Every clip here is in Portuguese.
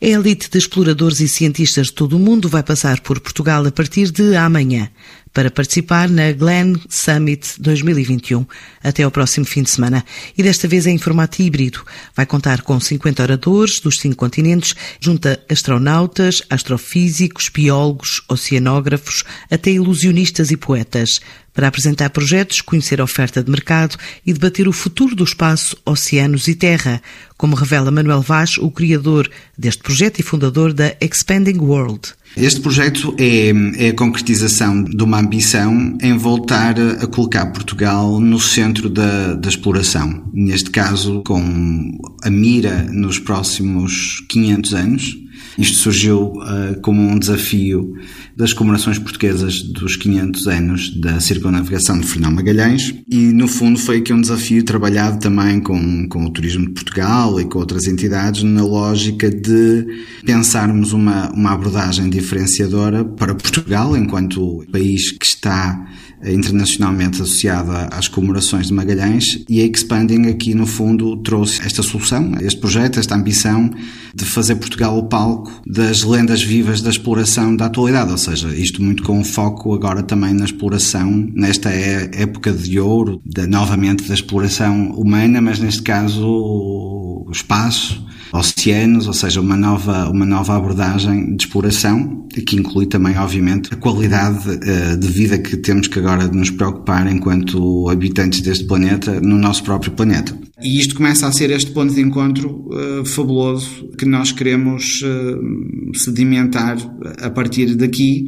A elite de exploradores e cientistas de todo o mundo vai passar por Portugal a partir de amanhã para participar na Glen Summit 2021 até ao próximo fim de semana. E desta vez é em formato híbrido. Vai contar com 50 oradores dos cinco continentes, junta astronautas, astrofísicos, biólogos, oceanógrafos, até ilusionistas e poetas para apresentar projetos, conhecer a oferta de mercado e debater o futuro do espaço, oceanos e terra, como revela Manuel Vaz, o criador deste projeto e fundador da Expanding World. Este projeto é, é, a concretização de uma ambição em voltar a colocar Portugal no centro da, da exploração. Neste caso, com a mira nos próximos 500 anos isto surgiu uh, como um desafio das comemorações portuguesas dos 500 anos da circunnavigação de Fernão Magalhães e, no fundo, foi aqui um desafio trabalhado também com, com o Turismo de Portugal e com outras entidades na lógica de pensarmos uma, uma abordagem diferenciadora para Portugal enquanto país que está internacionalmente associada às comemorações de Magalhães e a Expanding aqui no fundo trouxe esta solução, este projeto, esta ambição de fazer Portugal o palco das lendas vivas da exploração da atualidade, ou seja, isto muito com foco agora também na exploração, nesta é época de ouro, da, novamente da exploração humana, mas neste caso o espaço, oceanos, ou seja, uma nova, uma nova abordagem de exploração, que inclui também, obviamente, a qualidade uh, de vida que temos que agora nos preocupar enquanto habitantes deste planeta, no nosso próprio planeta. E isto começa a ser este ponto de encontro uh, fabuloso que nós queremos uh, sedimentar a partir daqui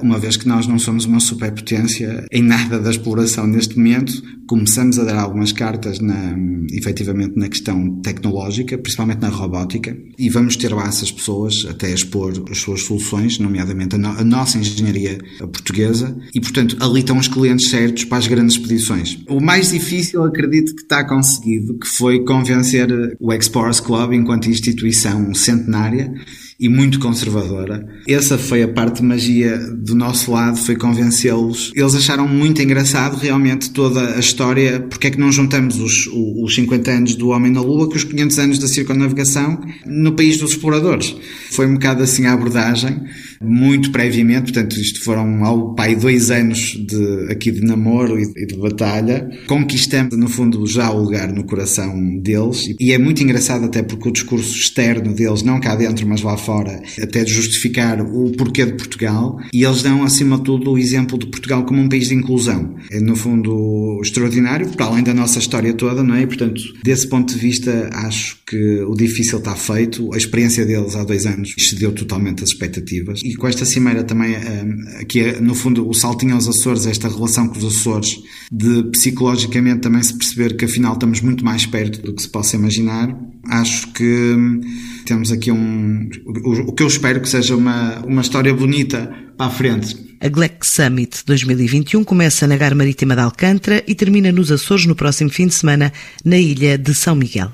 uma vez que nós não somos uma superpotência em nada da exploração neste momento, começamos a dar algumas cartas na, efetivamente na questão tecnológica, principalmente na robótica, e vamos ter lá essas pessoas até expor as suas soluções, nomeadamente a, no, a nossa engenharia portuguesa, e portanto ali estão os clientes certos para as grandes expedições. O mais difícil, acredito que está conseguido, que foi convencer o Explorers Club enquanto instituição centenária e muito conservadora. Essa foi a parte de magia do nosso lado, foi convencê-los. Eles acharam muito engraçado realmente toda a história, porque é que não juntamos os, os 50 anos do Homem na Lua com os 500 anos da circunnavigação no país dos exploradores. Foi um bocado assim a abordagem, muito previamente, portanto isto foram ao pai dois anos de, aqui de namoro e de batalha. Conquistamos no fundo já o lugar no coração deles e é muito engraçado até porque o discurso externo deles, não cá dentro mas lá fora, até de justificar o porquê de Portugal, e eles dão, acima de tudo, o exemplo de Portugal como um país de inclusão. É, no fundo, extraordinário, para além da nossa história toda, não é? E, portanto, desse ponto de vista, acho que o difícil está feito. A experiência deles há dois anos excedeu totalmente as expectativas. E com esta cimeira também, eh, aqui é, no fundo, o saltinho aos Açores, esta relação com os Açores, de psicologicamente também se perceber que afinal estamos muito mais perto do que se possa imaginar. Acho que hum, temos aqui um, o que eu espero que seja uma, uma história bonita para a frente. A GLEC Summit 2021 começa na Gar Marítima de Alcântara e termina nos Açores no próximo fim de semana, na ilha de São Miguel.